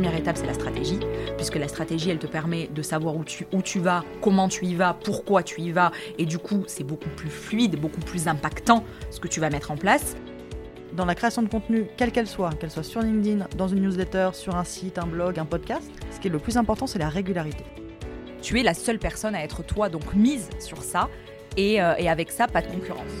première étape, c'est la stratégie, puisque la stratégie, elle te permet de savoir où tu, où tu vas, comment tu y vas, pourquoi tu y vas, et du coup, c'est beaucoup plus fluide, beaucoup plus impactant ce que tu vas mettre en place. Dans la création de contenu, quelle qu'elle soit, qu'elle soit sur LinkedIn, dans une newsletter, sur un site, un blog, un podcast, ce qui est le plus important, c'est la régularité. Tu es la seule personne à être toi, donc mise sur ça, et, euh, et avec ça, pas de concurrence.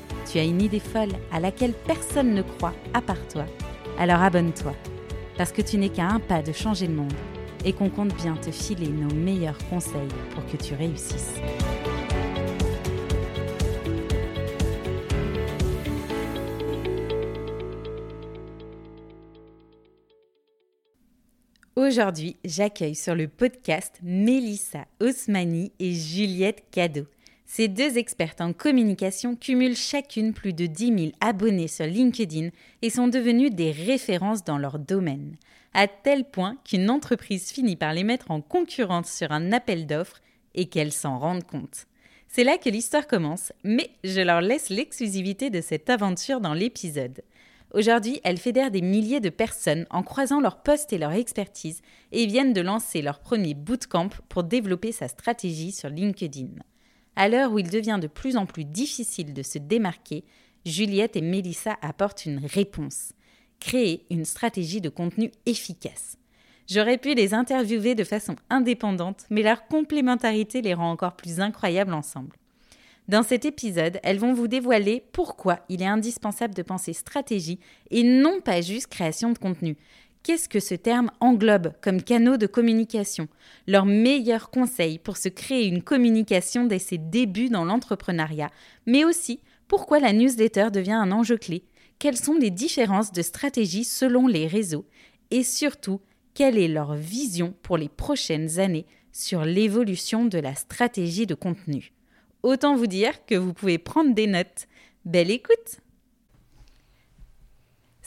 tu as une idée folle à laquelle personne ne croit à part toi, alors abonne-toi, parce que tu n'es qu'à un pas de changer le monde et qu'on compte bien te filer nos meilleurs conseils pour que tu réussisses. Aujourd'hui, j'accueille sur le podcast Mélissa Osmani et Juliette Cadeau. Ces deux expertes en communication cumulent chacune plus de 10 000 abonnés sur LinkedIn et sont devenues des références dans leur domaine, à tel point qu'une entreprise finit par les mettre en concurrence sur un appel d'offres et qu'elles s'en rendent compte. C'est là que l'histoire commence, mais je leur laisse l'exclusivité de cette aventure dans l'épisode. Aujourd'hui, elles fédèrent des milliers de personnes en croisant leurs postes et leur expertise et viennent de lancer leur premier bootcamp pour développer sa stratégie sur LinkedIn. À l'heure où il devient de plus en plus difficile de se démarquer, Juliette et Mélissa apportent une réponse. Créer une stratégie de contenu efficace. J'aurais pu les interviewer de façon indépendante, mais leur complémentarité les rend encore plus incroyables ensemble. Dans cet épisode, elles vont vous dévoiler pourquoi il est indispensable de penser stratégie et non pas juste création de contenu. Qu'est-ce que ce terme englobe comme canaux de communication? Leurs meilleurs conseils pour se créer une communication dès ses débuts dans l'entrepreneuriat, mais aussi pourquoi la newsletter devient un enjeu clé? Quelles sont les différences de stratégie selon les réseaux? Et surtout, quelle est leur vision pour les prochaines années sur l'évolution de la stratégie de contenu? Autant vous dire que vous pouvez prendre des notes. Belle écoute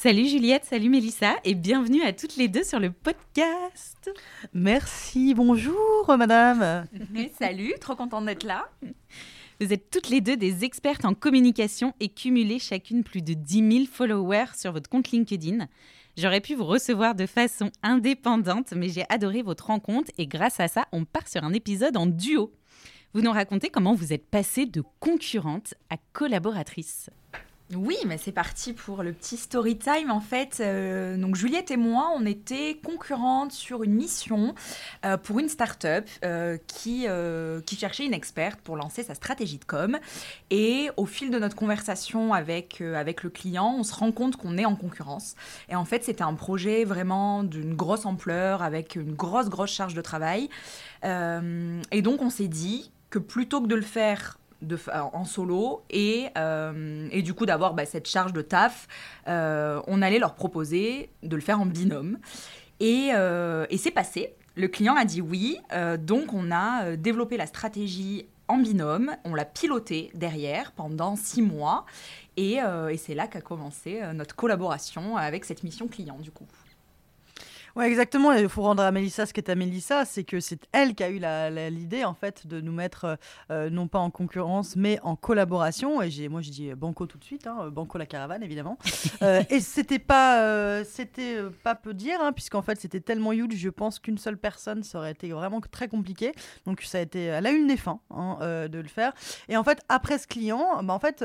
Salut Juliette, salut Mélissa et bienvenue à toutes les deux sur le podcast. Merci, bonjour madame. salut, trop contente d'être là. Vous êtes toutes les deux des expertes en communication et cumulez chacune plus de 10 000 followers sur votre compte LinkedIn. J'aurais pu vous recevoir de façon indépendante, mais j'ai adoré votre rencontre et grâce à ça, on part sur un épisode en duo. Vous nous racontez comment vous êtes passée de concurrente à collaboratrice. Oui, mais c'est parti pour le petit story time en fait. Euh, donc Juliette et moi, on était concurrentes sur une mission euh, pour une start-up euh, qui, qui cherchait une experte pour lancer sa stratégie de com. Et au fil de notre conversation avec, avec le client, on se rend compte qu'on est en concurrence. Et en fait, c'était un projet vraiment d'une grosse ampleur avec une grosse, grosse charge de travail. et donc on s'est dit que plutôt que de le faire en solo et, euh, et du coup d'avoir bah, cette charge de taf, euh, on allait leur proposer de le faire en binôme. Et, euh, et c'est passé. Le client a dit oui, donc on a développé la stratégie en binôme, on l'a piloté derrière pendant six mois et, et c'est là qu'a commencé notre collaboration avec cette mission client du coup. Ouais, exactement. Il faut rendre à Mélissa ce qu'est à Mélissa, c'est que c'est elle qui a eu l'idée en fait de nous mettre euh, euh, non pas en concurrence, mais en collaboration. Et j'ai, moi, je dis Banco tout de suite, hein, Banco la caravane évidemment. euh, et c'était pas, euh, c'était pas peu dire, hein, puisqu'en fait c'était tellement huge, je pense qu'une seule personne, ça aurait été vraiment très compliqué. Donc ça a été à la une des fins hein, de le faire. Et en fait après ce client, bah, en fait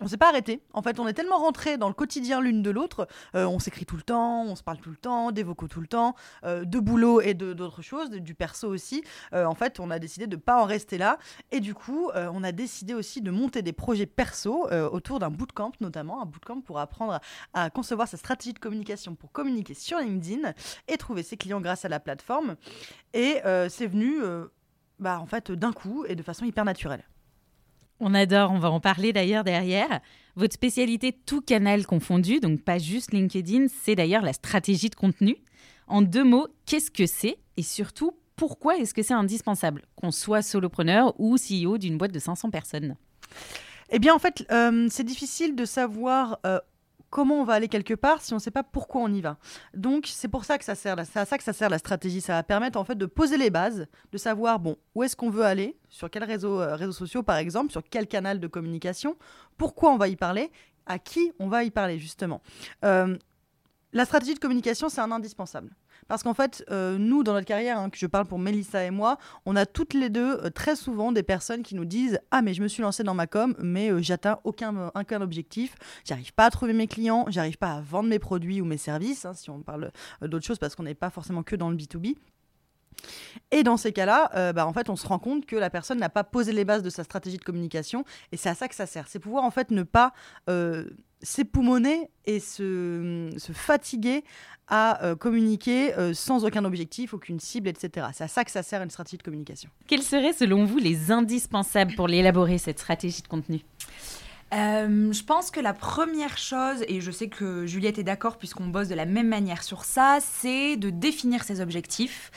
on s'est pas arrêté. En fait, on est tellement rentré dans le quotidien l'une de l'autre. Euh, on s'écrit tout le temps, on se parle tout le temps, des vocaux tout le temps, euh, de boulot et d'autres choses, du perso aussi. Euh, en fait, on a décidé de pas en rester là. Et du coup, on a décidé aussi de monter des projets perso autour d'un bootcamp, notamment un bootcamp pour apprendre à concevoir sa stratégie de communication pour communiquer sur LinkedIn et trouver ses clients grâce à la plateforme. Et c'est venu, bah, en fait, d'un coup et de façon hyper naturelle. On adore, on va en parler d'ailleurs derrière. Votre spécialité, tout canal confondu, donc pas juste LinkedIn, c'est d'ailleurs la stratégie de contenu. En deux mots, qu'est-ce que c'est et surtout pourquoi est-ce que c'est indispensable, qu'on soit solopreneur ou CEO d'une boîte de 500 personnes? Eh bien, en fait, euh, c'est difficile de savoir euh, comment on va aller quelque part si on ne sait pas pourquoi on y va. Donc c'est pour ça que ça sert, la stratégie. Ça va permettre en fait de poser les bases, de savoir bon où est-ce qu'on veut aller, sur quels euh, réseaux sociaux par exemple, sur quel canal de communication, pourquoi on va y parler, à qui on va y parler justement. Euh, la stratégie de communication, c'est un indispensable. Parce qu'en fait, euh, nous, dans notre carrière, hein, que je parle pour Mélissa et moi, on a toutes les deux euh, très souvent des personnes qui nous disent Ah, mais je me suis lancée dans ma com, mais euh, j'atteins aucun, aucun objectif, j'arrive pas à trouver mes clients, j'arrive pas à vendre mes produits ou mes services, hein, si on parle d'autres choses, parce qu'on n'est pas forcément que dans le B2B. Et dans ces cas-là, bah, en fait, on se rend compte que la personne n'a pas posé les bases de sa stratégie de communication, et c'est à ça que ça sert. C'est pouvoir en fait ne pas s'époumoner et se, se, fatiguer à euh, communiquer euh, sans aucun objectif, aucune cible, etc. C'est à ça que ça sert une stratégie de communication. Quels seraient selon vous les indispensables pour l'élaborer, cette stratégie de contenu? Euh, je pense que la première chose, et je sais que Juliette est d'accord puisqu'on bosse de la même manière sur ça, c'est de définir ses objectifs.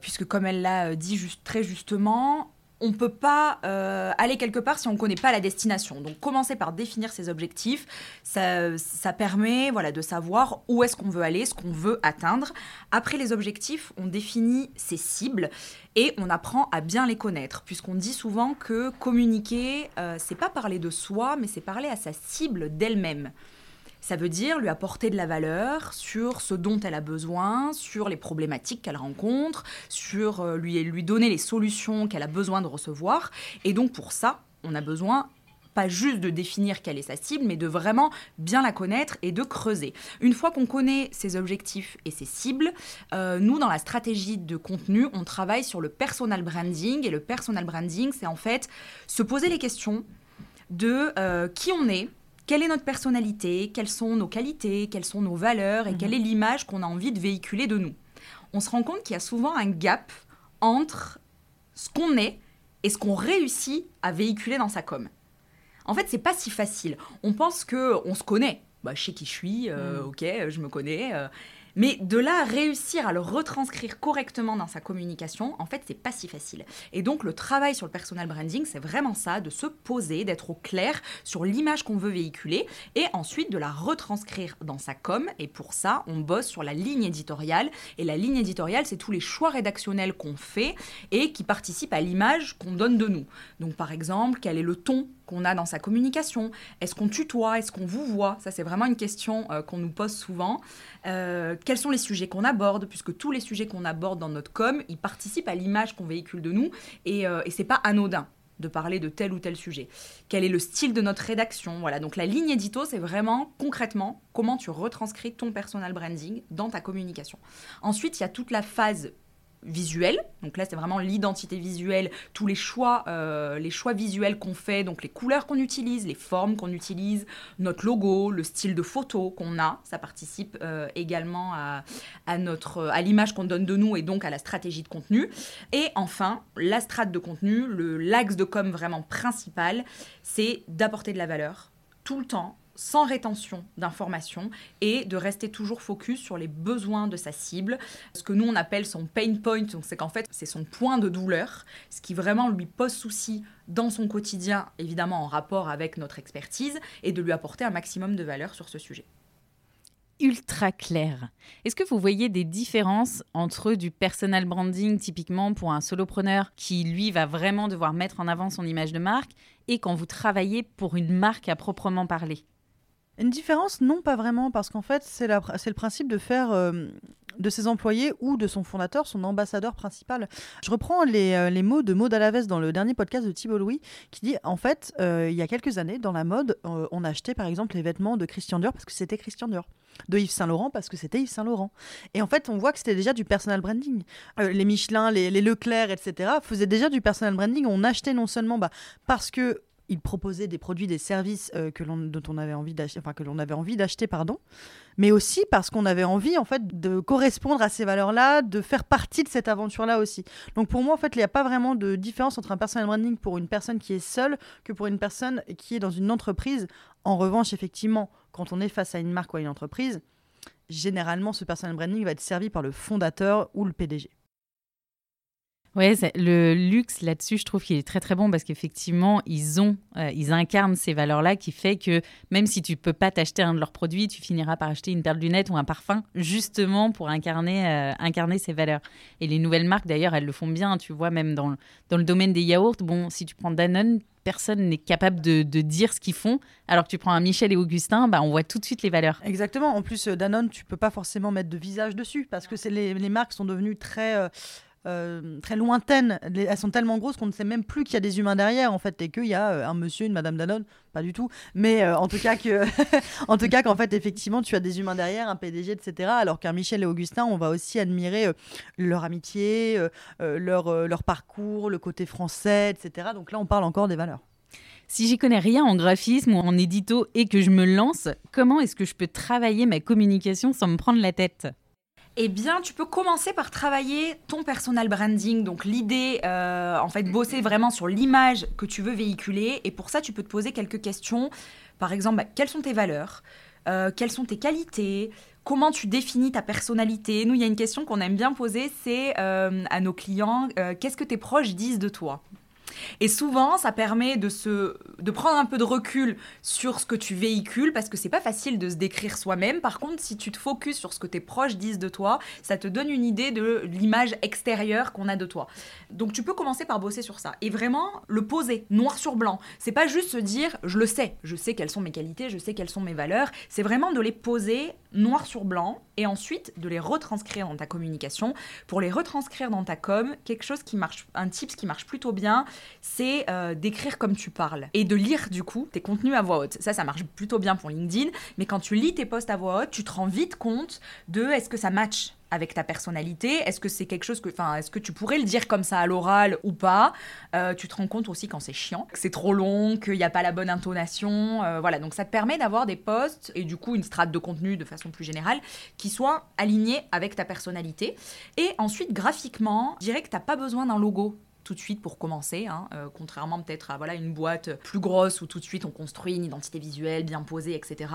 puisque comme elle l'a dit juste, très justement, on ne peut pas euh, aller quelque part si on ne connaît pas la destination. Donc commencer par définir ses objectifs, ça, permet voilà, de savoir où est-ce qu'on veut aller, ce qu'on veut atteindre. Après les objectifs, on définit ses cibles et on apprend à bien les connaître, puisqu'on dit souvent que communiquer, euh, c'est pas parler de soi, mais c'est parler à sa cible d'elle-même. Ça veut dire lui apporter de la valeur sur ce dont elle a besoin, sur les problématiques qu'elle rencontre, sur euh, lui, lui donner les solutions qu'elle a besoin de recevoir. Et donc pour ça, on a besoin pas juste de définir quelle est sa cible, mais de vraiment bien la connaître et de creuser. Une fois qu'on connaît ses objectifs et ses cibles, euh, nous, dans la stratégie de contenu, on travaille sur le personal branding. Et le personal branding, c'est en fait se poser les questions de euh, qui on est, quelle est notre personnalité, quelles sont nos qualités, quelles sont nos valeurs? Et quelle mhm. est l'image qu'on a envie de véhiculer de nous? On se rend compte qu'il y a souvent un gap entre ce qu'on est et ce qu'on réussit à véhiculer dans sa com. En fait, c'est pas si facile. On pense que on se connaît. Bah, je sais qui je suis, euh, mhm. ok, je me connais. Euh, mais de là réussir à le retranscrire correctement dans sa communication, en fait, c'est pas si facile. Et donc, le travail sur le personal branding, c'est vraiment ça, de se poser, d'être au clair sur l'image qu'on veut véhiculer et ensuite de la retranscrire dans sa com. Et pour ça, on bosse sur la ligne éditoriale. Et la ligne éditoriale, c'est tous les choix rédactionnels qu'on fait et qui participent à l'image qu'on donne de nous. Donc, par exemple, quel est le ton qu'on a dans sa communication Est-ce qu'on tutoie? Est-ce qu'on vous voit? Ça, c'est vraiment une question euh, qu'on nous pose souvent. Euh, quels sont les sujets qu'on aborde? Puisque tous les sujets qu'on aborde dans notre com, ils participent à l'image qu'on véhicule de nous et, euh, et c'est pas anodin de parler de tel ou tel sujet. Quel est le style de notre rédaction? Voilà, donc la ligne édito, c'est vraiment concrètement comment tu retranscris ton personal branding dans ta communication. Ensuite, il y a toute la phase visuel. Donc là, c'est vraiment l'identité visuelle, tous les choix, euh, les choix visuels qu'on fait, donc les couleurs qu'on utilise, les formes qu'on utilise, notre logo, le style de photo qu'on a. Ça participe euh, également à, notre, à l'image qu'on donne de nous et donc à la stratégie de contenu. Et enfin, la strate de contenu, le l'axe de com vraiment principal, c'est d'apporter de la valeur tout le temps sans rétention d'informations et de rester toujours focus sur les besoins de sa cible. Ce que nous on appelle son pain point, donc c'est qu'en fait c'est son point de douleur, ce qui vraiment lui pose souci dans son quotidien, évidemment en rapport avec notre expertise, et de lui apporter un maximum de valeur sur ce sujet ultra clair. Est-ce que vous voyez des différences entre du personal branding typiquement pour un solopreneur qui lui va vraiment devoir mettre en avant son image de marque et quand vous travaillez pour une marque à proprement parler? Une différence, non, pas vraiment, parce qu'en fait, c'est le principe de faire euh, de ses employés ou de son fondateur son ambassadeur principal. Je reprends les, euh, mots de Maud Alaves dans le dernier podcast de Thibault Louis, qui dit en fait, euh, il y a quelques années, dans la mode, on achetait par exemple les vêtements de Christian Dior parce que c'était Christian Dior de Yves Saint Laurent parce que c'était Yves Saint Laurent. Et en fait, on voit que c'était déjà du personal branding. les Michelin, les, Leclerc, etc. faisaient déjà du personal branding. On achetait non seulement bah, parce que il proposait des produits, des services euh, que l'on, dont on avait envie d'acheter, enfin que l'on avait envie d'acheter, pardon, mais aussi parce qu'on avait envie en fait de correspondre à ces valeurs-là, de faire partie de cette aventure-là aussi. Donc pour moi, en fait, il n'y a pas vraiment de différence entre un personal branding pour une personne qui est seule que pour une personne qui est dans une entreprise. En revanche, effectivement, quand on est face à une marque ou à une entreprise, généralement, ce personal branding va être servi par le fondateur ou le PDG. Ouais, le luxe là-dessus, je trouve qu'il est très très bon parce qu'effectivement, ils ont, euh, ils incarnent ces valeurs-là qui fait que même si tu peux pas t'acheter un de leurs produits, tu finiras par acheter une paire de lunettes ou un parfum justement pour incarner, euh, incarner ces valeurs. Et les nouvelles marques d'ailleurs, elles le font bien. Tu vois, même dans, dans le domaine des yaourts, bon, si tu prends Danone, personne n'est capable de, dire ce qu'ils font. Alors que tu prends un Michel et Augustin, bah, on voit tout de suite les valeurs. Exactement. En plus, euh, Danone, tu peux pas forcément mettre de visage dessus parce que les, les, marques sont devenues très euh, très lointaines. Elles sont tellement grosses qu'on ne sait même plus qu'il y a des humains derrière en fait et qu'il y a euh, un monsieur, une Madame Danone, pas du tout. Mais euh, en tout cas que, tout cas qu'en fait effectivement tu as des humains derrière, un PDG, etc. Alors qu'un Michel et Augustin, on va aussi admirer leur amitié, leur leur parcours, le côté français, etc. Donc là on parle encore des valeurs. Si j'y connais rien en graphisme ou en édito et que je me lance, comment est-ce que je peux travailler ma communication sans me prendre la tête? Eh bien, tu peux commencer par travailler ton personal branding. Donc, l'idée, euh, en fait, bosser vraiment sur l'image que tu veux véhiculer. Et pour ça, tu peux te poser quelques questions. Par exemple, bah, quelles sont tes valeurs? Euh, Quelles sont tes qualités? Comment tu définis ta personnalité? Nous, il y a une question qu'on aime bien poser, c'est euh, à nos clients, qu'est-ce que tes proches disent de toi? Et souvent, ça permet de, se, de prendre un peu de recul sur ce que tu véhicules, parce que c'est pas facile de se décrire soi-même. Par contre, si tu te focuses sur ce que tes proches disent de toi, ça te donne une idée de l'image extérieure qu'on a de toi. Donc tu peux commencer par bosser sur ça et vraiment le poser noir sur blanc. C'est pas juste se dire je le sais, je sais quelles sont mes qualités, je sais quelles sont mes valeurs. C'est vraiment de les poser noir sur blanc et ensuite de les retranscrire dans ta communication. Pour les retranscrire dans ta com, quelque chose qui marche, un tips qui marche plutôt bien, c'est euh, d'écrire comme tu parles et de lire du coup tes contenus à voix haute. Ça, ça marche plutôt bien pour LinkedIn, mais quand tu lis tes posts à voix haute, tu te rends vite compte de est-ce que ça match avec ta personnalité Est-ce que c'est quelque chose que, enfin, est-ce que tu pourrais le dire comme ça à l'oral ou pas euh, Tu te rends compte aussi quand c'est chiant, que c'est trop long, qu'il n'y a pas la bonne intonation, euh, voilà. Donc ça te permet d'avoir des posts et du coup une strate de contenu de façon plus générale qui soit alignée avec ta personnalité. Et ensuite graphiquement, je dirais que t'as pas besoin d'un logo tout de suite pour commencer, hein, euh, contrairement peut-être à voilà, une boîte plus grosse où tout de suite on construit une identité visuelle bien posée, etc.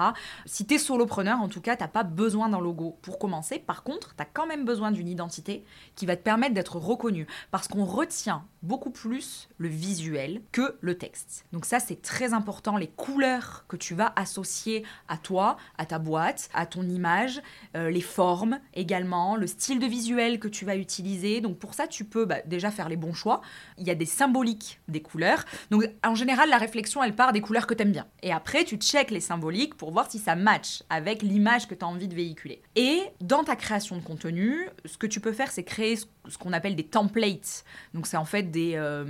Si tu es solopreneur, en tout cas, tu pas besoin d'un logo pour commencer. Par contre, tu as quand même besoin d'une identité qui va te permettre d'être reconnu parce qu'on retient beaucoup plus le visuel que le texte. Donc ça, c'est très important, les couleurs que tu vas associer à toi, à ta boîte, à ton image, euh, les formes également, le style de visuel que tu vas utiliser. Donc pour ça, tu peux bah, déjà faire les bons choix il y a des symboliques des couleurs. Donc en général, la réflexion, elle part des couleurs que tu aimes bien. Et après, tu checkes les symboliques pour voir si ça match avec l'image que tu as envie de véhiculer. Et dans ta création de contenu, ce que tu peux faire, c'est créer ce qu'on appelle des templates. Donc c'est en fait des, euh,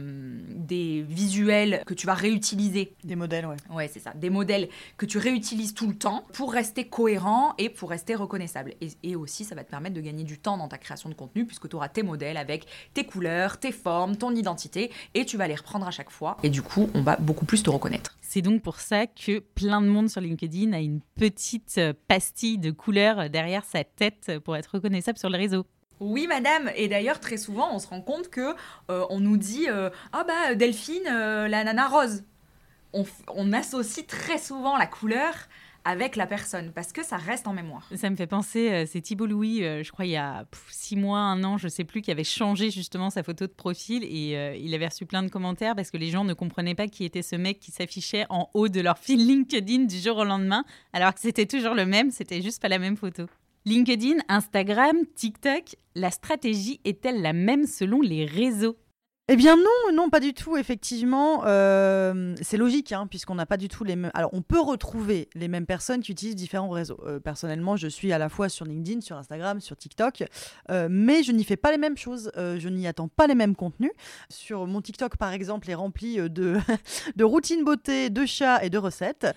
des visuels que tu vas réutiliser. Des modèles, ouais. Ouais, c'est ça. Des modèles que tu réutilises tout le temps pour rester cohérent et pour rester reconnaissable. Et, et aussi, ça va te permettre de gagner du temps dans ta création de contenu puisque tu auras tes modèles avec tes couleurs, tes formes, ton identité et tu vas les reprendre à chaque fois. Et du coup, on va beaucoup plus te reconnaître. C'est donc pour ça que plein de monde sur LinkedIn a une petite euh, pastille de couleurs derrière sa tête pour être reconnaissable sur le réseau. Oui, madame. Et d'ailleurs, très souvent, on se rend compte que euh, on nous dit euh, ah bah Delphine, la nana rose. On, associe très souvent la couleur avec la personne parce que ça reste en mémoire. Ça me fait penser, euh, c'est Thibault Louis, euh, je crois il y a six mois, un an, je sais plus, qui avait changé justement sa photo de profil et euh, il avait reçu plein de commentaires parce que les gens ne comprenaient pas qui était ce mec qui s'affichait en haut de leur fil LinkedIn du jour au lendemain alors que c'était toujours le même, c'était juste pas la même photo. LinkedIn, Instagram, TikTok, la stratégie est-elle la même selon les réseaux? Eh bien non, non, pas du tout, effectivement. Euh, c'est logique, hein, puisqu'on n'a pas du tout les mêmes... Alors, on peut retrouver les mêmes personnes qui utilisent différents réseaux. Euh, personnellement, je suis à la fois sur LinkedIn, sur Instagram, sur TikTok, euh, mais je n'y fais pas les mêmes choses. je n'y attends pas les mêmes contenus. Sur mon TikTok, par exemple, est rempli de, de routines beauté, de chats et de recettes,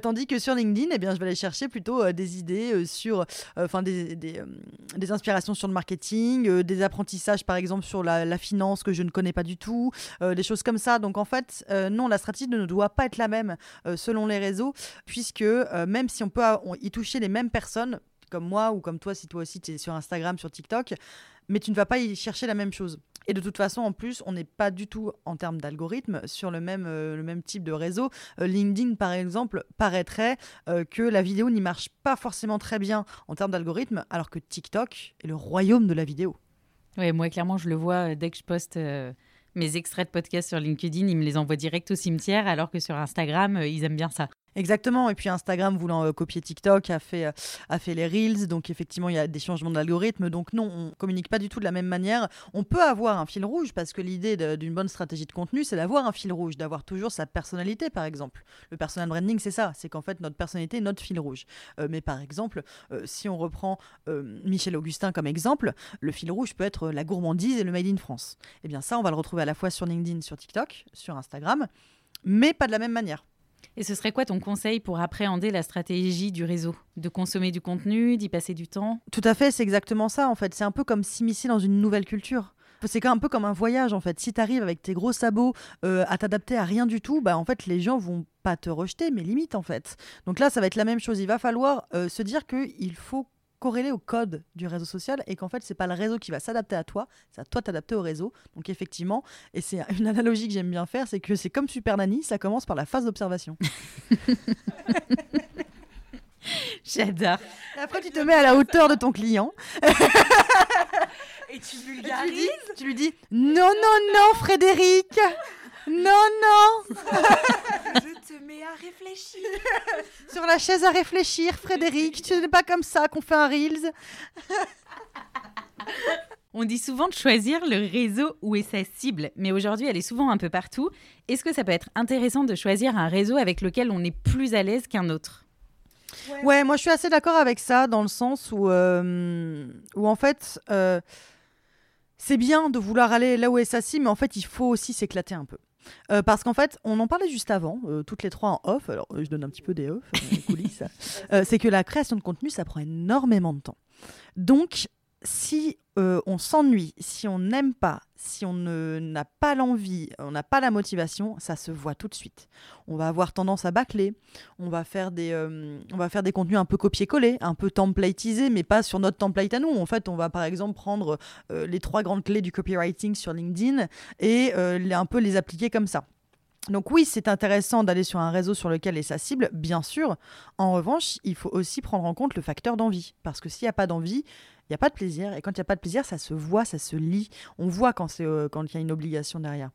tandis que sur LinkedIn, eh bien, je vais aller chercher plutôt des idées sur... Enfin, des, des, inspirations sur le marketing, des apprentissages, par exemple, sur la, la finance que je ne connais connais pas du tout, des choses comme ça. Donc en fait, non, la stratégie ne doit pas être la même selon les réseaux, puisque même si on peut y toucher les mêmes personnes, comme moi ou comme toi, si toi aussi tu es sur Instagram, sur TikTok, mais tu ne vas pas y chercher la même chose. Et de toute façon, en plus, on n'est pas du tout en termes d'algorithme sur le même, euh, le même type de réseau. Euh, LinkedIn, par exemple, paraîtrait euh, que la vidéo n'y marche pas forcément très bien en termes d'algorithme, alors que TikTok est le royaume de la vidéo. Oui, moi, clairement, je le vois dès que je poste mes extraits de podcast sur LinkedIn, ils me les envoient direct au cimetière, alors que sur Instagram, ils aiment bien ça. Exactement. Et puis Instagram, voulant euh, copier TikTok, a fait, euh, a fait les Reels. Donc effectivement, il y a des changements d'algorithme. Donc non, on communique pas du tout de la même manière. On peut avoir un fil rouge parce que l'idée d'une bonne stratégie de contenu, c'est d'avoir un fil rouge, d'avoir toujours sa personnalité, par exemple. Le personal branding, c'est ça. C'est qu'en fait, notre personnalité est notre fil rouge. Euh, mais par exemple, si on reprend Michel Augustin comme exemple, le fil rouge peut être la gourmandise et le made in France. Eh bien ça, on va le retrouver à la fois sur LinkedIn, sur TikTok, sur Instagram, mais pas de la même manière. Et ce serait quoi ton conseil pour appréhender la stratégie du réseau? De consommer du contenu, d'y passer du temps? Tout à fait, c'est exactement ça en fait. C'est un peu comme s'immiscer dans une nouvelle culture. C'est un peu comme un voyage en fait. Si tu arrives avec tes gros sabots euh, à t'adapter à rien du tout, bah en fait les gens vont pas te rejeter, mais limite en fait. Donc là, ça va être la même chose. Il va falloir euh, se dire qu'il faut corrélé au code du réseau social et qu'en fait, c'est pas le réseau qui va s'adapter à toi, c'est à toi t'adapter au réseau. Donc effectivement, et c'est une analogie que j'aime bien faire, c'est que c'est comme Super Nanny, ça commence par la phase d'observation. J'adore. Après, tu te mets à la hauteur de ton client. et tu vulgarises. Tu lui dis non, non, non, Frédéric. Non, non Je te mets à réfléchir. Sur la chaise à réfléchir, Frédéric. Tu n'es pas comme ça qu'on fait un Reels. On dit souvent de choisir le réseau où est sa cible, mais aujourd'hui elle est souvent un peu partout. Est-ce que ça peut être intéressant de choisir un réseau avec lequel on est plus à l'aise qu'un autre? Ouais. moi je suis assez d'accord avec ça, dans le sens où, euh, où en fait, euh, c'est bien de vouloir aller là où est sa cible, mais en fait il faut aussi s'éclater un peu. Euh, parce qu'en fait, on en parlait juste avant, euh, toutes les trois en off, alors je donne un petit peu des off, des coulisses, euh, c'est que la création de contenu, ça prend énormément de temps. Donc, si euh, on s'ennuie, si on n'aime pas, si on n'a pas l'envie, on n'a pas la motivation, ça se voit tout de suite. On va avoir tendance à bâcler, on va faire des, euh, on va faire des contenus un peu copier-coller, un peu templatisés, mais pas sur notre template à nous. En fait, on va par exemple prendre euh, les trois grandes clés du copywriting sur LinkedIn et un peu les appliquer comme ça. Donc oui, c'est intéressant d'aller sur un réseau sur lequel est sa cible, bien sûr. En revanche, il faut aussi prendre en compte le facteur d'envie. Parce que s'il n'y a pas d'envie, il n'y a pas de plaisir. Et quand il n'y a pas de plaisir, ça se voit, ça se lit. On voit quand euh, il y a une obligation derrière.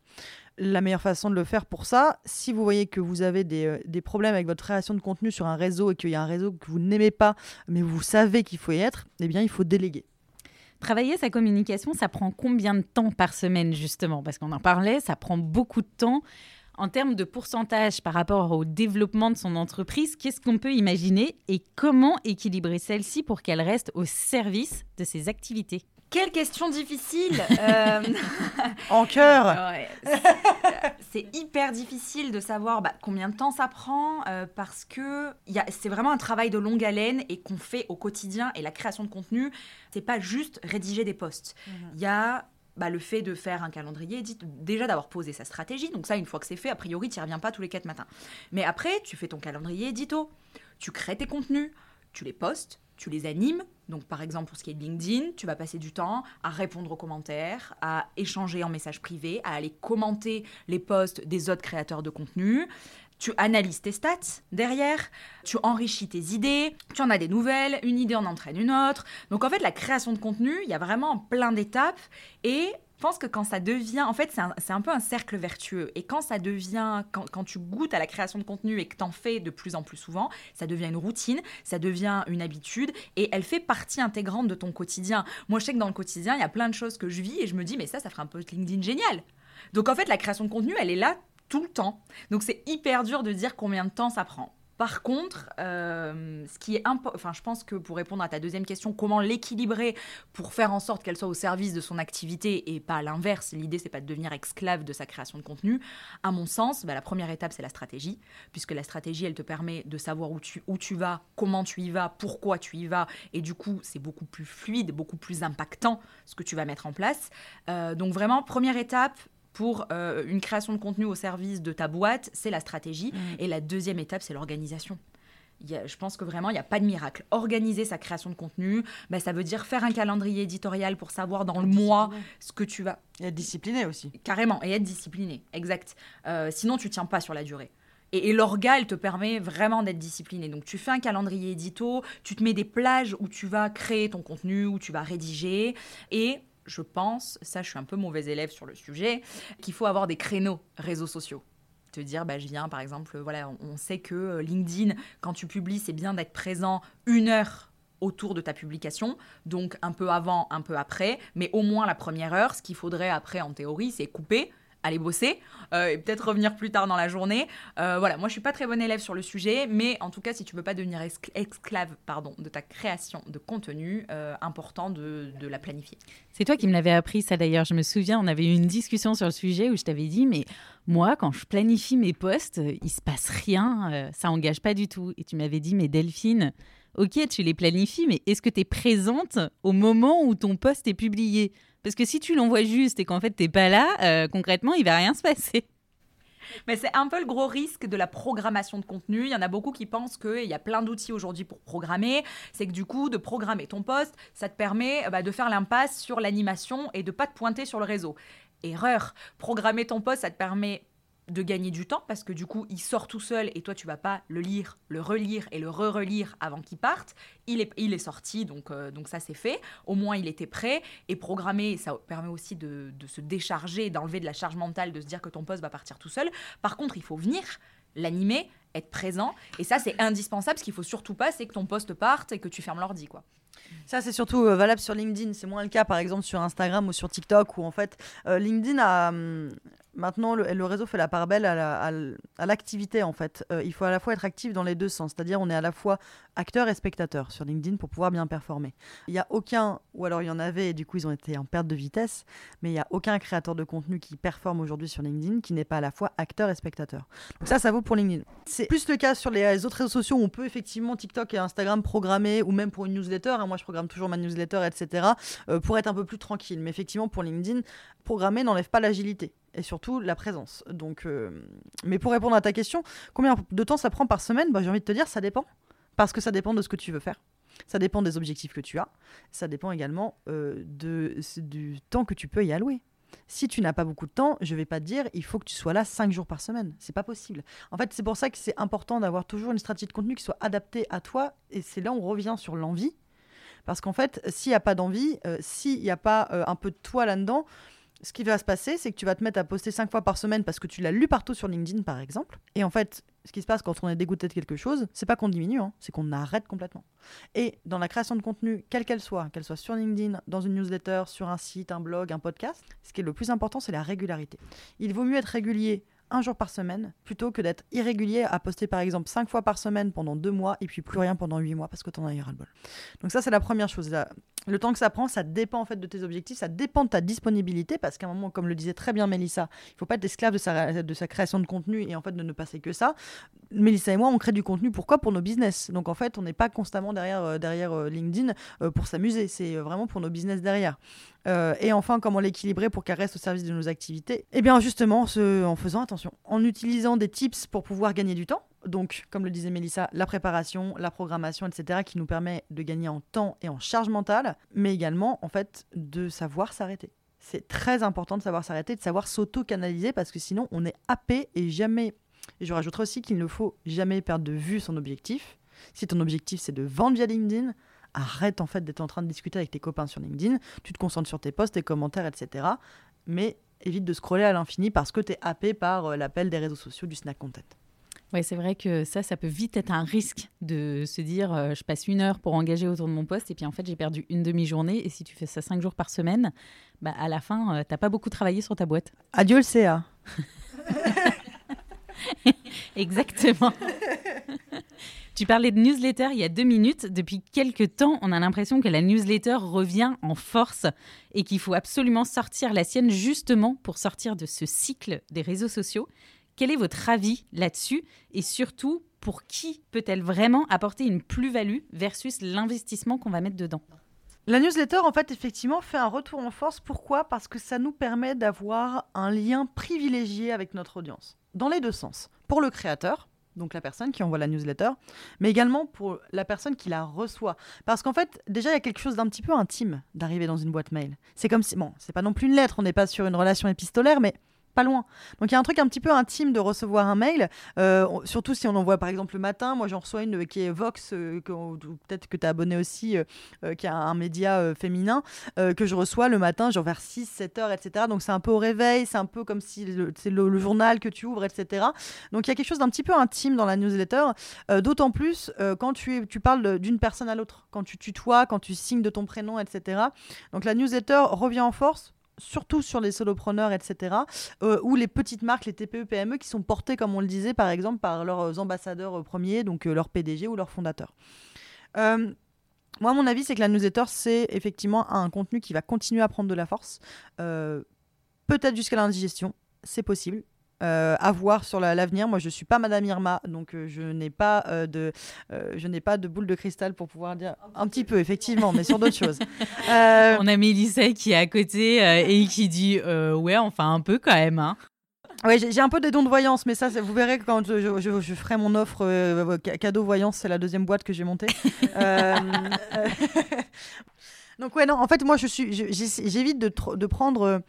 La meilleure façon de le faire pour ça, si vous voyez que vous avez des, euh, des problèmes avec votre création de contenu sur un réseau et qu'il y a un réseau que vous n'aimez pas, mais vous savez qu'il faut y être, eh bien, il faut déléguer. Travailler sa communication, ça prend combien de temps par semaine, justement? Parce qu'on en parlait, ça prend beaucoup de temps en termes de pourcentage par rapport au développement de son entreprise, qu'est-ce qu'on peut imaginer et comment équilibrer celle-ci pour qu'elle reste au service de ses activités? Quelle question difficile euh, En cœur C'est hyper difficile de savoir bah, combien de temps ça prend euh, parce que c'est vraiment un travail de longue haleine et qu'on fait au quotidien. Et la création de contenu, c'est pas juste rédiger des posts. Mhm. Il y a bah, le fait de faire un calendrier, déjà d'avoir posé sa stratégie. Donc ça, une fois que c'est fait, a priori, tu n'y reviens pas tous les quatre matins. Mais après, tu fais ton calendrier édito. Tu crées tes contenus, tu les postes, tu les animes. Donc par exemple, pour ce qui est de LinkedIn, tu vas passer du temps à répondre aux commentaires, à échanger en message privé, à aller commenter les posts des autres créateurs de contenu, tu analyses tes stats derrière, tu enrichis tes idées, tu en as des nouvelles, une idée en entraîne une autre. Donc en fait, la création de contenu, il y a vraiment plein d'étapes et je pense que quand ça devient, en fait, c'est un, peu un cercle vertueux. Et quand ça devient, quand, tu goûtes à la création de contenu et que tu en fais de plus en plus souvent, ça devient une routine, ça devient une habitude et elle fait partie intégrante de ton quotidien. Moi, je sais que dans le quotidien, il y a plein de choses que je vis et je me dis, mais ça, ça ferait un post LinkedIn génial. Donc en fait, la création de contenu, elle est là tout le temps. Donc c'est hyper dur de dire combien de temps ça prend. Par contre, euh, ce qui est enfin, je pense que pour répondre à ta deuxième question, comment l'équilibrer pour faire en sorte qu'elle soit au service de son activité et pas l'inverse. L'idée, c'est pas de devenir esclave de sa création de contenu. À mon sens, bah, la première étape, c'est la stratégie, puisque la stratégie, elle te permet de savoir où tu, où tu vas, comment tu y vas, pourquoi tu y vas, et du coup, c'est beaucoup plus fluide, beaucoup plus impactant ce que tu vas mettre en place. Euh, donc vraiment, première étape, pour euh, une création de contenu au service de ta boîte, c'est la stratégie. Mm. Et la deuxième étape, c'est l'organisation. Il y a- je pense que vraiment, il n'y a pas de miracle. Organiser sa création de contenu, bah, ça veut dire faire un calendrier éditorial pour savoir dans le mois ce que tu vas Et être discipliné aussi. Carrément, et être discipliné, exact. Euh, sinon, tu tiens pas sur la durée. Et, et l'orga, elle te permet vraiment d'être discipliné. Donc, tu fais un calendrier édito, tu te mets des plages où tu vas créer ton contenu, où tu vas rédiger. Et je pense, ça, je suis un peu mauvais élève sur le sujet, qu'il faut avoir des créneaux réseaux sociaux. Te dire, bah, je viens, par exemple, voilà, on, sait que euh, LinkedIn, quand tu publies, c'est bien d'être présent une heure autour de ta publication, donc un peu avant, un peu après, mais au moins la première heure. Ce qu'il faudrait après, en théorie, c'est couper, aller bosser, euh, et peut-être revenir plus tard dans la journée. Euh, voilà, moi je suis pas très bonne élève sur le sujet, mais en tout cas, si tu veux pas devenir escl- esclave pardon, de ta création de contenu, euh, important de, de la planifier. C'est toi qui me l'avais appris ça d'ailleurs. Je me souviens, on avait eu une discussion sur le sujet où je t'avais dit, mais moi, quand je planifie mes posts, il se passe rien, ça engage pas du tout. Et tu m'avais dit, mais Delphine, ok, tu les planifies, mais est-ce que tu es présente au moment où ton post est publié? Parce que si tu l'envoies juste et qu'en fait t'es pas là, euh, concrètement, il va rien se passer. Mais c'est un peu le gros risque de la programmation de contenu. Il y en a beaucoup qui pensent qu'il y a plein d'outils aujourd'hui pour programmer. C'est que du coup, de programmer ton post, ça te permet euh, bah, de faire l'impasse sur l'animation et de pas te pointer sur le réseau. Erreur. Programmer ton post, ça te permet de gagner du temps parce que du coup, il sort tout seul et toi, tu vas pas le lire, le relire et le re-relire avant qu'il parte. Il est, il est sorti, donc, euh, donc ça, c'est fait. Au moins, il était prêt. Et programmer, ça permet aussi de, de se décharger, d'enlever de la charge mentale, de se dire que ton poste va partir tout seul. Par contre, il faut venir, l'animer, être présent. Et ça, c'est indispensable. Ce qu'il faut surtout pas, c'est que ton poste parte et que tu fermes l'ordi, quoi. Ça, c'est surtout euh, valable sur LinkedIn. C'est moins le cas, par exemple, sur Instagram ou sur TikTok, où en fait, euh, LinkedIn a. hum, maintenant, le, réseau fait la part belle à l'activité, en fait. Euh, il faut à la fois être actif dans les deux sens. C'est-à-dire, on est à la fois acteur et spectateur sur LinkedIn pour pouvoir bien performer. Il n'y a aucun, ou alors il y en avait, et du coup, ils ont été en perte de vitesse, mais il n'y a aucun créateur de contenu qui performe aujourd'hui sur LinkedIn qui n'est pas à la fois acteur et spectateur. Donc ça, ça vaut pour LinkedIn. C'est plus le cas sur les autres réseaux sociaux où on peut effectivement TikTok et Instagram programmer, ou même pour une newsletter. hein, moi, je programme toujours ma newsletter, etc., euh, pour être un peu plus tranquille. Mais effectivement, pour LinkedIn, programmer n'enlève pas l'agilité et surtout la présence. Donc, euh, mais pour répondre à ta question, combien de temps ça prend par semaine bah, J'ai envie de te dire, ça dépend. Parce que ça dépend de ce que tu veux faire. Ça dépend des objectifs que tu as. Ça dépend également euh, de, du temps que tu peux y allouer. Si tu n'as pas beaucoup de temps, je vais pas te dire il faut que tu sois là 5 jours par semaine. C'est pas possible. En fait, c'est pour ça que c'est important d'avoir toujours une stratégie de contenu qui soit adaptée à toi. Et c'est là où on revient sur l'envie. Parce qu'en fait, s'il n'y a pas d'envie, euh, s'il n'y a pas un peu de toi là-dedans, ce qui va se passer, c'est que tu vas te mettre à poster 5 fois par semaine parce que tu l'as lu partout sur LinkedIn, par exemple. Et en fait, ce qui se passe quand on est dégoûté de quelque chose, c'est pas qu'on diminue, hein, c'est qu'on arrête complètement. Et dans la création de contenu, quelle qu'elle soit, qu'elle soit sur LinkedIn, dans une newsletter, sur un site, un blog, un podcast, ce qui est le plus important, c'est la régularité. Il vaut mieux être régulier un jour par semaine plutôt que d'être irrégulier à poster par exemple 5 fois par semaine pendant 2 mois et puis plus rien pendant 8 mois parce que t'en as eu ras le bol. Donc ça c'est la première chose. La- Le temps que ça prend, ça dépend en fait de tes objectifs, ça dépend de ta disponibilité parce qu'à un moment, comme le disait très bien Mélissa, il faut pas être esclave de sa, de sa création de contenu et en fait de ne passer que ça. Mélissa et moi, on crée du contenu pourquoi Pour nos business. Donc en fait, on n'est pas constamment derrière, euh, derrière euh, LinkedIn euh, pour s'amuser, c'est vraiment pour nos business derrière. Et enfin, comment l'équilibrer pour qu'elle reste au service de nos activités? Eh bien, justement, ce- en faisant attention, en utilisant des tips pour pouvoir gagner du temps. Donc, comme le disait Mélissa, la préparation, la programmation, etc., qui nous permet de gagner en temps et en charge mentale, mais également, en fait, de savoir s'arrêter. C'est très important de savoir s'arrêter, de savoir s'auto-canaliser, parce que sinon, on est happé et jamais. Et je rajouterai aussi qu'il ne faut jamais perdre de vue son objectif. Si ton objectif, c'est de vendre via LinkedIn, arrête en fait d'être en train de discuter avec tes copains sur LinkedIn, tu te concentres sur tes posts, tes commentaires, etc. Mais évite de scroller à l'infini parce que tu es happé par euh, l'appel des réseaux sociaux du snack content. Ouais, c'est vrai que ça, ça peut vite être un risque de se dire euh, je passe une heure pour engager autour de mon poste et puis en fait j'ai perdu une demi-journée. Et si tu fais ça cinq jours par semaine, bah, à la fin, euh, t'as pas beaucoup travaillé sur ta boîte. Adieu le CA. Exactement. tu parlais de newsletter il y a deux minutes. Depuis quelques temps, on a l'impression que la newsletter revient en force et qu'il faut absolument sortir la sienne justement pour sortir de ce cycle des réseaux sociaux. Quel est votre avis là-dessus et surtout pour qui peut-elle vraiment apporter une plus-value versus l'investissement qu'on va mettre dedans? La newsletter, en fait, effectivement, fait un retour en force. Pourquoi? Parce que ça nous permet d'avoir un lien privilégié avec notre audience, dans les deux sens. Pour le créateur, donc la personne qui envoie la newsletter, mais également pour la personne qui la reçoit. Parce qu'en fait, déjà, il y a quelque chose d'un petit peu intime d'arriver dans une boîte mail. C'est comme si, bon, c'est pas non plus une lettre, on n'est pas sur une relation épistolaire, mais pas loin. Donc il y a un truc un petit peu intime de recevoir un mail, euh, surtout si on envoie par exemple le matin. Moi j'en reçois une qui est Vox, euh, peut-être que tu es abonné aussi, euh, qui a un média féminin, que je reçois le matin, genre vers 6, 7 heures, etc. Donc c'est un peu au réveil, c'est un peu comme si c'est le, journal que tu ouvres, etc. Donc il y a quelque chose d'un petit peu intime dans la newsletter, d'autant plus quand tu parles d'une personne à l'autre, quand tu tutoies, quand tu signes de ton prénom, etc. Donc la newsletter revient en force surtout sur les solopreneurs, etc., euh, ou les petites marques, les TPE, PME, qui sont portées, comme on le disait, par exemple, par leurs ambassadeurs premiers, donc euh, leur PDG ou leur fondateur. Euh, moi, mon avis, c'est que la newsletter, c'est effectivement un contenu qui va continuer à prendre de la force, peut-être jusqu'à l'indigestion, c'est possible. Euh, à voir sur l'avenir. Moi, je suis pas Madame Irma, donc euh, je n'ai pas euh, de, je n'ai pas de boule de cristal pour pouvoir dire un petit peu, effectivement, mais sur d'autres choses. On a Mélissa qui est à côté et qui dit ouais, enfin un peu quand même. Hein. Oui, j'ai un peu des dons de voyance, mais ça, vous verrez quand je, je, ferai mon offre cadeau voyance, c'est la deuxième boîte que j'ai montée. Donc ouais, non, en fait, moi, je suis, j'évite de, de prendre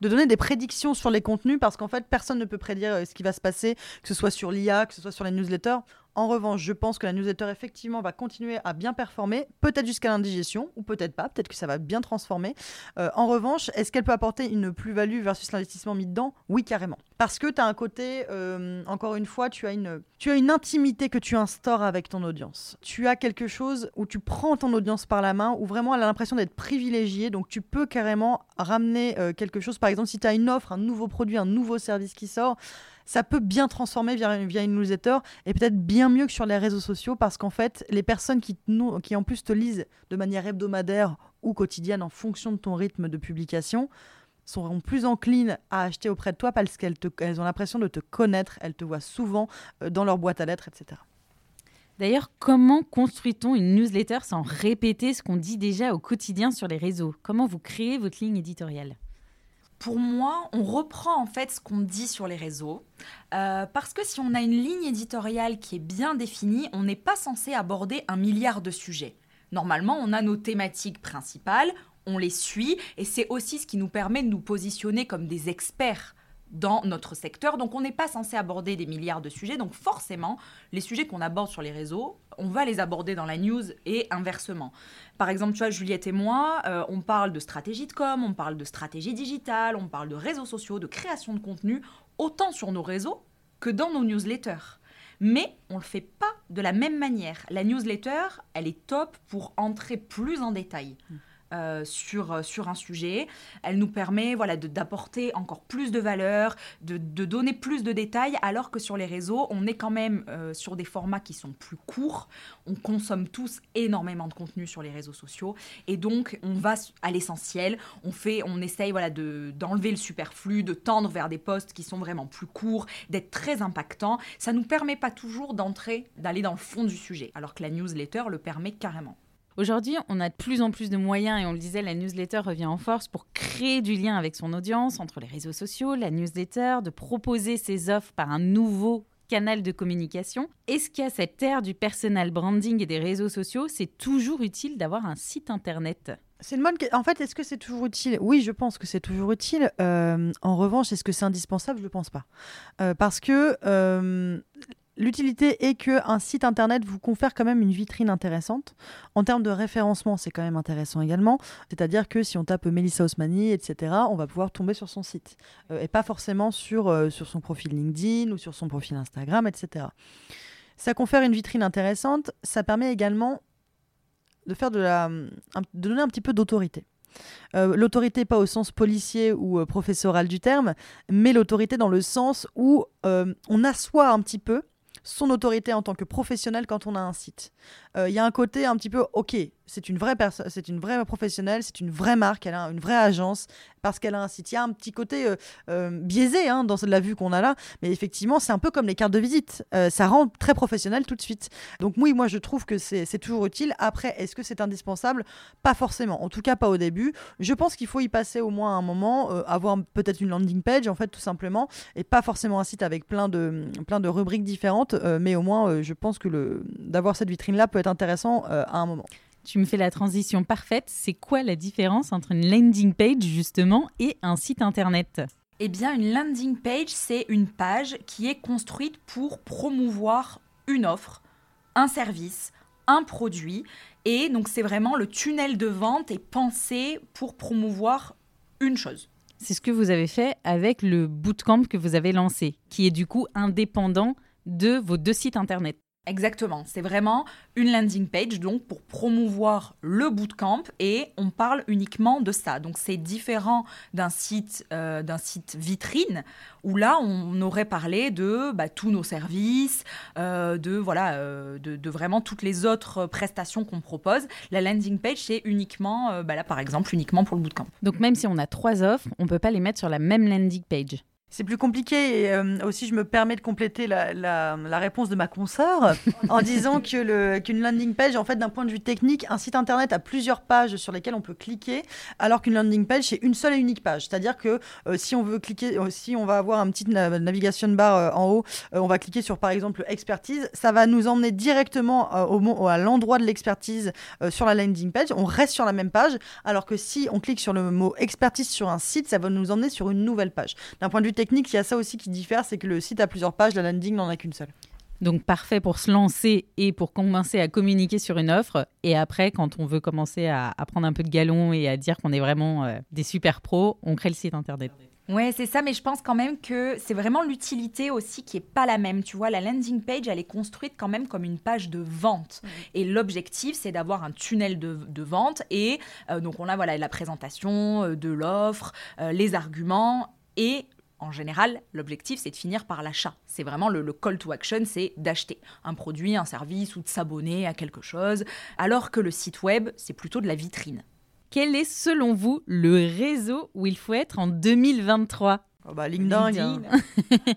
de donner des prédictions sur les contenus parce qu'en fait, personne ne peut prédire euh, ce qui va se passer, que ce soit sur l'IA, que ce soit sur les newsletters. En revanche, je pense que la newsletter, effectivement, va continuer à bien performer, peut-être jusqu'à l'indigestion, ou peut-être pas, peut-être que ça va bien transformer. Euh, en revanche, est-ce qu'elle peut apporter une plus-value versus l'investissement mis dedans? Oui, carrément. Parce que tu as un côté, euh, encore une fois, tu as, une, tu as une intimité que tu instaures avec ton audience. Tu as quelque chose où tu prends ton audience par la main, où vraiment elle a l'impression d'être privilégiée, donc tu peux carrément ramener euh, quelque chose. Par exemple, si tu as une offre, un nouveau produit, un nouveau service qui sort, ça peut bien transformer via, une newsletter et peut-être bien mieux que sur les réseaux sociaux parce qu'en fait, les personnes qui, qui en plus te lisent de manière hebdomadaire ou quotidienne en fonction de ton rythme de publication seront plus enclines à acheter auprès de toi parce qu'elles elles ont l'impression de te connaître, elles te voient souvent euh, dans leur boîte à lettres, etc. D'ailleurs, comment construit-on une newsletter sans répéter ce qu'on dit déjà au quotidien sur les réseaux? Comment vous créez votre ligne éditoriale? Pour moi, on reprend en fait ce qu'on dit sur les réseaux. Euh, parce que si on a une ligne éditoriale qui est bien définie, on n'est pas censé aborder un milliard de sujets. Normalement, on a nos thématiques principales, on les suit, et c'est aussi ce qui nous permet de nous positionner comme des experts dans notre secteur. Donc on n'est pas censé aborder des milliards de sujets. Donc forcément, les sujets qu'on aborde sur les réseaux, on va les aborder dans la news et inversement. Par exemple, tu vois, Juliette et moi, euh, on parle de stratégie de com, on parle de stratégie digitale, on parle de réseaux sociaux, de création de contenu, autant sur nos réseaux que dans nos newsletters. Mais on ne le fait pas de la même manière. La newsletter, elle est top pour entrer plus en détail. Mmh. Euh, sur, euh, sur un sujet. Elle nous permet voilà, d'apporter encore plus de valeur, de, donner plus de détails, alors que sur les réseaux, on est quand même euh, sur des formats qui sont plus courts. On consomme tous énormément de contenu sur les réseaux sociaux. Et donc, on va à l'essentiel. On, on essaye voilà, d'enlever le superflu, de tendre vers des postes qui sont vraiment plus courts, d'être très impactants. Ça ne nous permet pas toujours d'entrer, d'aller dans le fond du sujet, alors que la newsletter le permet carrément. Aujourd'hui, on a de plus en plus de moyens, et on le disait, la newsletter revient en force pour créer du lien avec son audience entre les réseaux sociaux, la newsletter, de proposer ses offres par un nouveau canal de communication. Est-ce qu'à cette ère du personal branding et des réseaux sociaux, c'est toujours utile d'avoir un site internet? C'est une bonne. En fait, est-ce que c'est toujours utile? Oui, je pense que c'est toujours utile. Euh, en revanche, est-ce que c'est indispensable? Je ne pense pas. Euh, parce que euh, L'utilité est que un site internet vous confère quand même une vitrine intéressante. En termes de référencement, c'est quand même intéressant également. C'est-à-dire que si on tape Melissa Osmani, etc., on va pouvoir tomber sur son site. Euh, et pas forcément sur, euh, sur son profil LinkedIn ou sur son profil Instagram, etc. Ça confère une vitrine intéressante. Ça permet également de, faire de, la, de donner un petit peu d'autorité. Euh, l'autorité pas au sens policier ou professoral du terme, mais l'autorité dans le sens où on assoit un petit peu son autorité en tant que professionnel quand on a un site. Euh, Il y a un côté un petit peu, ok, c'est une vraie personne, c'est une vraie professionnelle, c'est une vraie marque, elle a une vraie agence parce qu'elle a un site. Il y a un petit côté euh, euh, biaisé hein, dans la vue qu'on a là, mais effectivement, c'est un peu comme les cartes de visite. Euh, ça rend très professionnel tout de suite. Donc oui, moi je trouve que c'est toujours utile. Après, est-ce que c'est indispensable? Pas forcément. En tout cas, pas au début. Je pense qu'il faut y passer au moins un moment, avoir peut-être une landing page en fait, tout simplement, et pas forcément un site avec plein de plein de rubriques différentes, mais au moins, je pense que d'avoir cette vitrine là peut être intéressant à un moment. Tu me fais la transition parfaite. C'est quoi la différence entre une landing page, justement, et un site internet? Eh bien, une landing page, c'est une page qui est construite pour promouvoir une offre, un service, un produit. Et donc, c'est vraiment le tunnel de vente est pensé pour promouvoir une chose. C'est ce que vous avez fait avec le bootcamp que vous avez lancé, qui est du coup indépendant de vos deux sites internet. Exactement, c'est vraiment une landing page donc pour promouvoir le bootcamp et on parle uniquement de ça. Donc c'est différent d'un site euh, site vitrine où là on aurait parlé de bah, tous nos services, euh, de voilà euh, de, vraiment toutes les autres prestations qu'on propose. La landing page c'est uniquement bah, là par exemple uniquement pour le bootcamp. Donc même si on a trois offres, on peut pas les mettre sur la même landing page. C'est plus compliqué et euh, aussi je me permets de compléter la, la- la réponse de ma consoeur en disant que le- qu'une landing page, en fait, d'un point de vue technique, un site internet a plusieurs pages sur lesquelles on peut cliquer, alors qu'une landing page c'est une seule et unique page. C'est-à-dire que euh, si on veut cliquer, euh, si on va avoir un petit na- navigation bar en haut, on va cliquer sur par exemple expertise, ça va nous emmener directement au, à l'endroit de l'expertise sur la landing page. On reste sur la même page, alors que si on clique sur le mot expertise sur un site, ça va nous emmener sur une nouvelle page. D'un point de vue technique, il y a ça aussi qui diffère, c'est que le site a plusieurs pages, la landing n'en a qu'une seule. Donc parfait pour se lancer et pour commencer à communiquer sur une offre. Et après, quand on veut commencer à, à prendre un peu de galon et à dire qu'on est vraiment euh, des super pros, on crée le site internet. Ouais, c'est ça, mais je pense quand même que c'est vraiment l'utilité aussi qui est pas la même. Tu vois, la landing page, elle est construite quand même comme une page de vente. Et l'objectif, c'est d'avoir un tunnel de, de vente. Et euh, donc, on a voilà, la présentation euh, de l'offre, euh, les arguments. Et en général, l'objectif, c'est de finir par l'achat. C'est vraiment le, le call to action, c'est d'acheter un produit, un service ou de s'abonner à quelque chose. Alors que le site web, c'est plutôt de la vitrine. Quel est selon vous le réseau où il faut être en 2023 Oh bah, LinkedIn. LinkedIn.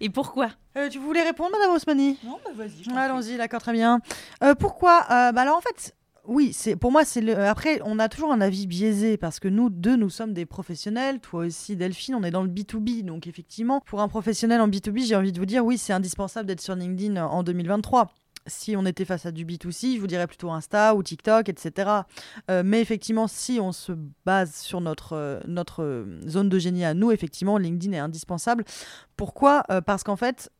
Et pourquoi? Euh, tu voulais répondre, Madame Osmani? Non, bah vas-y. Allons-y, d'accord, très bien. Euh, pourquoi? Euh, bah Alors en fait, oui, c'est pour moi, c'est le... après, on a toujours un avis biaisé parce que nous deux, nous sommes des professionnels. Toi aussi, Delphine, on est dans le B2B. Donc effectivement, pour un professionnel en B2B, j'ai envie de vous dire, oui, c'est indispensable d'être sur LinkedIn en 2023. Si on était face à du B2C, je vous dirais plutôt Insta ou TikTok, etc. Euh, mais effectivement, si on se base sur notre, euh, notre euh, zone de génie à nous, effectivement, LinkedIn est indispensable. Pourquoi? Parce qu'en fait,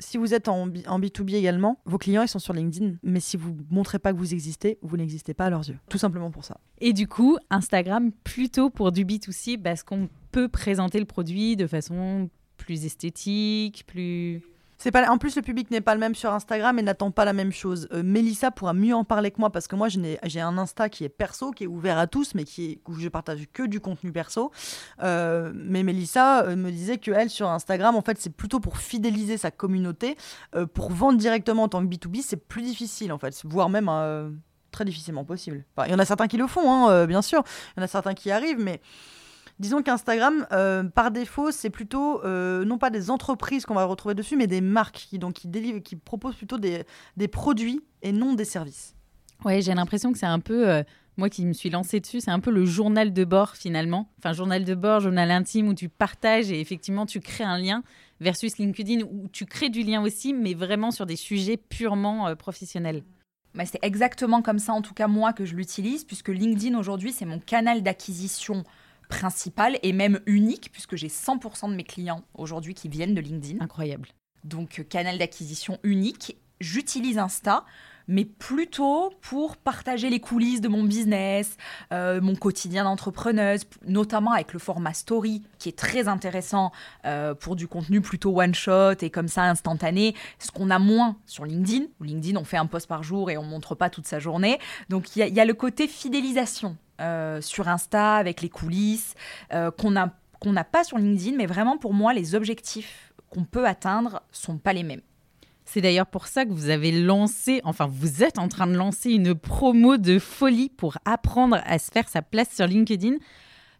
si vous êtes en, B- en B2B également, vos clients, ils sont sur LinkedIn. Mais si vous montrez pas que vous existez, vous n'existez pas à leurs yeux. Tout simplement pour ça. Et du coup, Instagram plutôt pour du B2C parce qu'on peut présenter le produit de façon plus esthétique, plus... C'est pas, en plus, le public n'est pas le même sur Instagram et n'attend pas la même chose. Euh, Mélissa pourra mieux en parler que moi parce que moi, j'ai un Insta qui est perso, qui est ouvert à tous, mais qui où je partage que du contenu perso. Euh, mais Mélissa euh, me disait que elle sur Instagram, en fait, c'est plutôt pour fidéliser sa communauté. Pour vendre directement en tant que B2B, c'est plus difficile, en fait, voire même très difficilement possible. Il y en a certains qui le font, hein, bien sûr. Il y en a certains qui arrivent, mais disons qu'Instagram, euh, par défaut, c'est plutôt euh, non pas des entreprises qu'on va retrouver dessus, mais des marques qui, donc, qui, délivrent, qui proposent plutôt des, des produits et non des services. Ouais, j'ai l'impression que c'est un peu... euh, moi qui me suis lancée dessus, c'est un peu le journal de bord finalement. Enfin, journal de bord, journal intime où tu partages et effectivement tu crées un lien versus LinkedIn où tu crées du lien aussi, mais vraiment sur des sujets purement euh, professionnels. Bah, c'est exactement comme ça, en tout cas moi, que je l'utilise, puisque LinkedIn aujourd'hui, c'est mon canal d'acquisition principal et même unique, puisque j'ai 100% de mes clients aujourd'hui qui viennent de LinkedIn. Incroyable. Donc, euh, canal d'acquisition unique. J'utilise Insta, mais plutôt pour partager les coulisses de mon business, euh, mon quotidien d'entrepreneuse, notamment avec le format story, qui est très intéressant euh, pour du contenu plutôt one-shot et comme ça instantané, ce qu'on a moins sur LinkedIn. Où LinkedIn, on fait un post par jour et on montre pas toute sa journée. Donc, il y, a- il y a le côté fidélisation euh, sur Insta avec les coulisses euh, qu'on n'a pas sur LinkedIn, mais vraiment pour moi, les objectifs qu'on peut atteindre sont pas les mêmes. C'est d'ailleurs pour ça que vous avez lancé, enfin vous êtes en train de lancer une promo de folie pour apprendre à se faire sa place sur LinkedIn.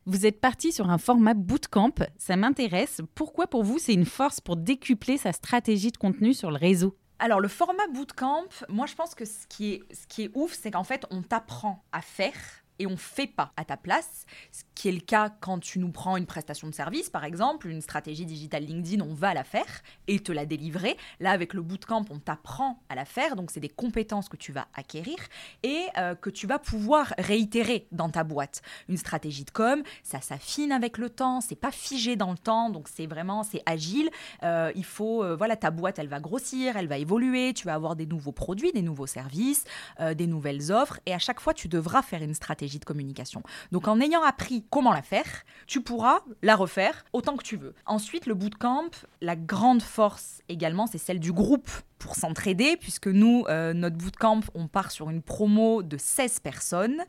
Vous êtes parti sur un format bootcamp, ça m'intéresse. Pourquoi pour vous c'est une force pour décupler sa stratégie de contenu sur le réseau? Alors le format bootcamp, moi je pense que ce qui est, ce qui est ouf, c'est qu'en fait on t'apprend à faire et on fait pas à ta place, ce qui est le cas quand tu nous prends une prestation de service, par exemple, une stratégie digitale LinkedIn, on va la faire et te la délivrer. Là, avec le bootcamp, on t'apprend à la faire, donc c'est des compétences que tu vas acquérir et euh, que tu vas pouvoir réitérer dans ta boîte. Une stratégie de com, ça s'affine avec le temps, c'est pas figé dans le temps, donc c'est vraiment c'est agile. Euh, il faut, euh, voilà, ta boîte, elle va grossir, elle va évoluer, tu vas avoir des nouveaux produits, des nouveaux services, des nouvelles offres, et à chaque fois, tu devras faire une stratégie de communication. Donc en ayant appris comment la faire, tu pourras la refaire autant que tu veux. Ensuite, le bootcamp, la grande force également, c'est celle du groupe pour s'entraider, puisque nous, euh, notre bootcamp, on part sur une promo de 16 personnes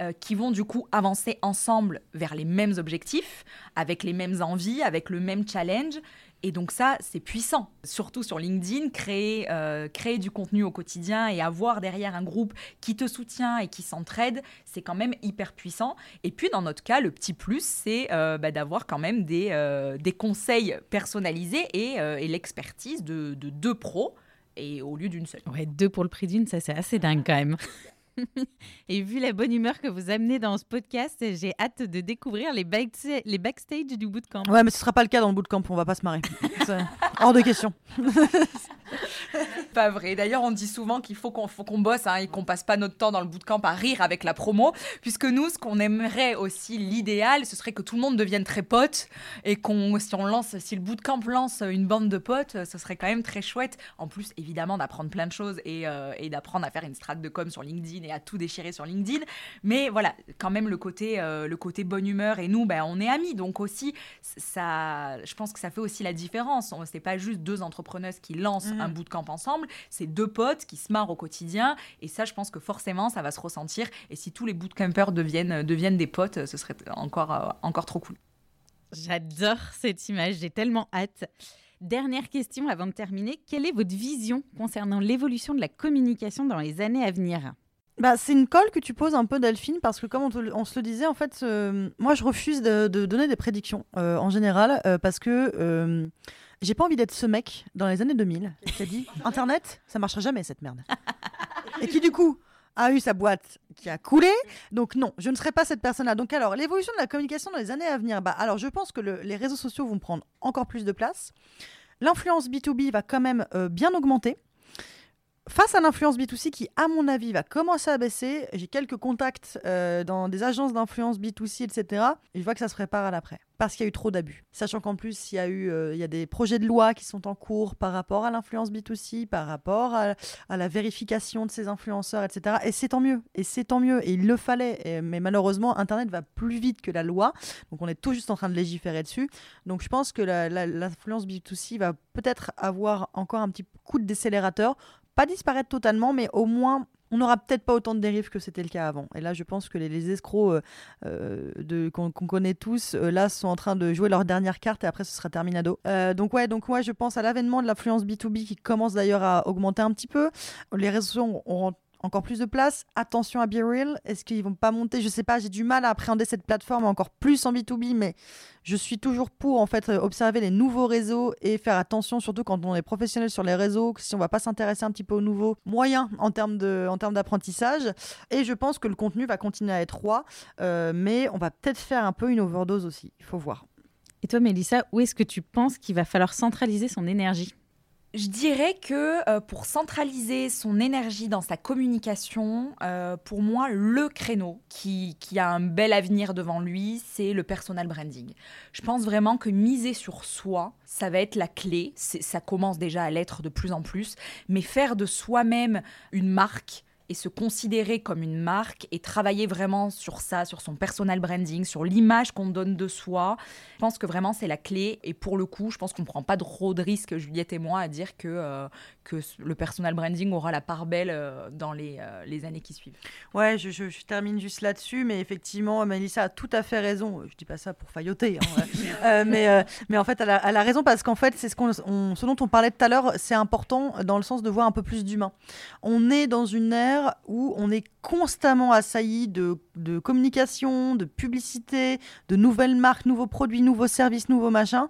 euh, qui vont du coup avancer ensemble vers les mêmes objectifs, avec les mêmes envies, avec le même challenge. Et donc ça, c'est puissant. Surtout sur LinkedIn, créer, euh, créer du contenu au quotidien et avoir derrière un groupe qui te soutient et qui s'entraide, c'est quand même hyper puissant. Et puis dans notre cas, le petit plus, c'est euh, bah, d'avoir quand même des, euh, des conseils personnalisés et, l'expertise de, de deux pros et au lieu d'une seule. Ouais, deux pour le prix d'une, ça c'est assez dingue quand même. Et vu la bonne humeur que vous amenez dans ce podcast, j'ai hâte de découvrir les, les backstage du bootcamp. Ouais, mais ce sera pas le cas dans le bootcamp, on va pas se marrer. hors de question. pas vrai. D'ailleurs, on dit souvent qu'il faut qu'on qu'on bosse hein, et qu'on passe pas notre temps dans le bootcamp à rire avec la promo, puisque nous, ce qu'on aimerait aussi, l'idéal, ce serait que tout le monde devienne très pote et qu'on, si on lance, si le bootcamp lance une bande de potes, ce serait quand même très chouette. En plus, évidemment, d'apprendre plein de choses et, euh, et d'apprendre à faire une strat de com sur LinkedIn et à tout déchirer sur LinkedIn. Mais voilà, quand même le côté, euh, le côté bonne humeur et nous, ben, on est amis, donc aussi, ça, je pense que ça fait aussi la différence. C'est pas juste deux entrepreneuses qui lancent mmh. un bootcamp ensemble, c'est deux potes qui se marrent au quotidien. Et ça, je pense que forcément, ça va se ressentir. Et si tous les bootcampers deviennent, deviennent des potes, ce serait encore, euh, encore trop cool. J'adore cette image, j'ai tellement hâte. Dernière question avant de terminer, quelle est votre vision concernant l'évolution de la communication dans les années à venir? Bah, c'est une colle que tu poses un peu, Delphine, parce que comme on, se le disait, en fait, euh, moi, je refuse de, donner des prédictions euh, en général, parce que j'ai pas envie d'être ce mec dans les années 2000 qui a dit Internet, ça marchera jamais cette merde. Et qui du coup a eu sa boîte qui a coulé. Donc non, je ne serai pas cette personne-là. Donc alors, l'évolution de la communication dans les années à venir, bah alors je pense que les réseaux sociaux vont prendre encore plus de place. L'influence B2B va quand même euh, bien augmenter. Face à l'influence B2C qui, à mon avis, va commencer à baisser, j'ai quelques contacts euh, dans des agences d'influence B2C, etc. Et je vois que ça se prépare à l'après. Parce qu'il y a eu trop d'abus. Sachant qu'en plus, il y, a eu, euh, il y a des projets de loi qui sont en cours par rapport à l'influence B2C, par rapport à, la vérification de ces influenceurs, etc. Et c'est tant mieux. Et c'est tant mieux. Et il le fallait. mais malheureusement, Internet va plus vite que la loi. Donc on est tout juste en train de légiférer dessus. Donc je pense que l'influence B2C va peut-être avoir encore un petit coup de décélérateur pas disparaître totalement, mais au moins on n'aura peut-être pas autant de dérives que c'était le cas avant. Et là, je pense que les, escrocs euh, euh, qu'on connaît tous, euh, là, sont en train de jouer leur dernière carte et après, ce sera terminado. donc, ouais, donc, ouais, je pense à l'avènement de l'influence B2B qui commence d'ailleurs à augmenter un petit peu. Les réseaux ont encore plus de place. Attention à BeReal. Est-ce qu'ils vont pas monter? Je sais pas. J'ai du mal à appréhender cette plateforme encore plus en B2B, mais je suis toujours pour en fait observer les nouveaux réseaux et faire attention, surtout quand on est professionnel sur les réseaux, si on va pas s'intéresser un petit peu aux nouveaux moyens en termes de, en termes d'apprentissage. Et je pense que le contenu va continuer à être roi, euh, mais on va peut-être faire un peu une overdose aussi. Il faut voir. Et toi, Mélissa, où est-ce que tu penses qu'il va falloir centraliser son énergie? Je dirais que euh, pour centraliser son énergie dans sa communication, euh, pour moi, le créneau qui, a un bel avenir devant lui, c'est le personal branding. Je pense vraiment que miser sur soi, ça va être la clé. Ça commence déjà à l'être de plus en plus. Mais faire de soi-même une marque, et se considérer comme une marque et travailler vraiment sur ça, sur son personal branding, sur l'image qu'on donne de soi. Je pense que vraiment c'est la clé et pour le coup, je pense qu'on ne prend pas trop de risques, Juliette et moi, à dire que, euh, que le personal branding aura la part belle euh, dans les, euh, les, années qui suivent. Ouais, je, je, termine juste là-dessus, mais effectivement, Mélissa a tout à fait raison. Je dis pas ça pour failloter, hein, mais, mais en fait, elle a, elle a raison parce qu'en fait, c'est ce, qu'on, ce dont on parlait tout à l'heure, c'est important dans le sens de voir un peu plus d'humain. On est dans une ère où on est constamment assailli de, de communication, de publicité, de nouvelles marques, nouveaux produits, nouveaux services, nouveaux machins.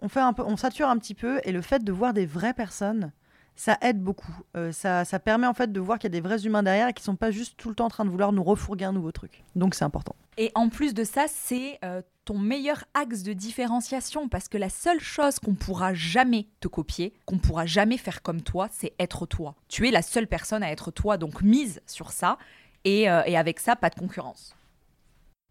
On, fait un peu, on sature un petit peu et le fait de voir des vraies personnes, ça aide beaucoup. Euh, ça, ça, permet en fait de voir qu'il y a des vrais humains derrière et qui sont pas juste tout le temps en train de vouloir nous refourguer un nouveau truc. Donc c'est important. Et en plus de ça, c'est euh, ton meilleur axe de différenciation parce que la seule chose qu'on pourra jamais te copier, qu'on pourra jamais faire comme toi, c'est être toi. Tu es la seule personne à être toi, donc mise sur ça et, euh, et avec ça, pas de concurrence.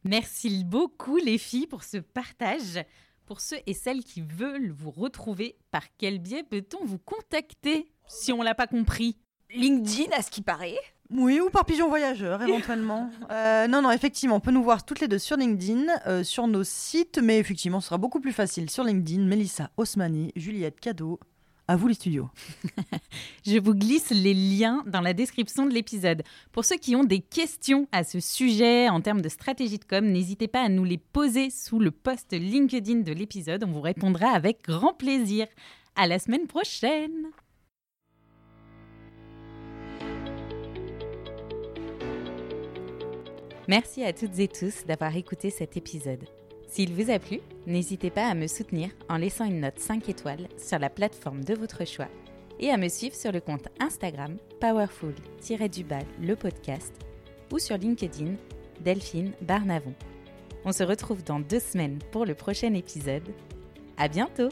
Merci beaucoup les filles pour ce partage. Pour ceux et celles qui veulent vous retrouver, par quel biais peut-on vous contacter si on l'a pas compris? LinkedIn, à ce qui paraît. Oui, ou par pigeon voyageur, éventuellement. Euh, non, non, effectivement, on peut nous voir toutes les deux sur LinkedIn, euh, sur nos sites, mais effectivement, ce sera beaucoup plus facile sur LinkedIn. Melissa Osmani, Juliette Cadeau, à vous les studios. Je vous glisse les liens dans la description de l'épisode. Pour ceux qui ont des questions à ce sujet en termes de stratégie de com, n'hésitez pas à nous les poser sous le post LinkedIn de l'épisode. On vous répondra avec grand plaisir. À la semaine prochaine. Merci à toutes et tous d'avoir écouté cet épisode. S'il vous a plu, n'hésitez pas à me soutenir en laissant une note 5 étoiles sur la plateforme de votre choix et à me suivre sur le compte Instagram powerful-du-bas le podcast ou sur LinkedIn Delphine Barnavon. On se retrouve dans deux semaines pour le prochain épisode. À bientôt!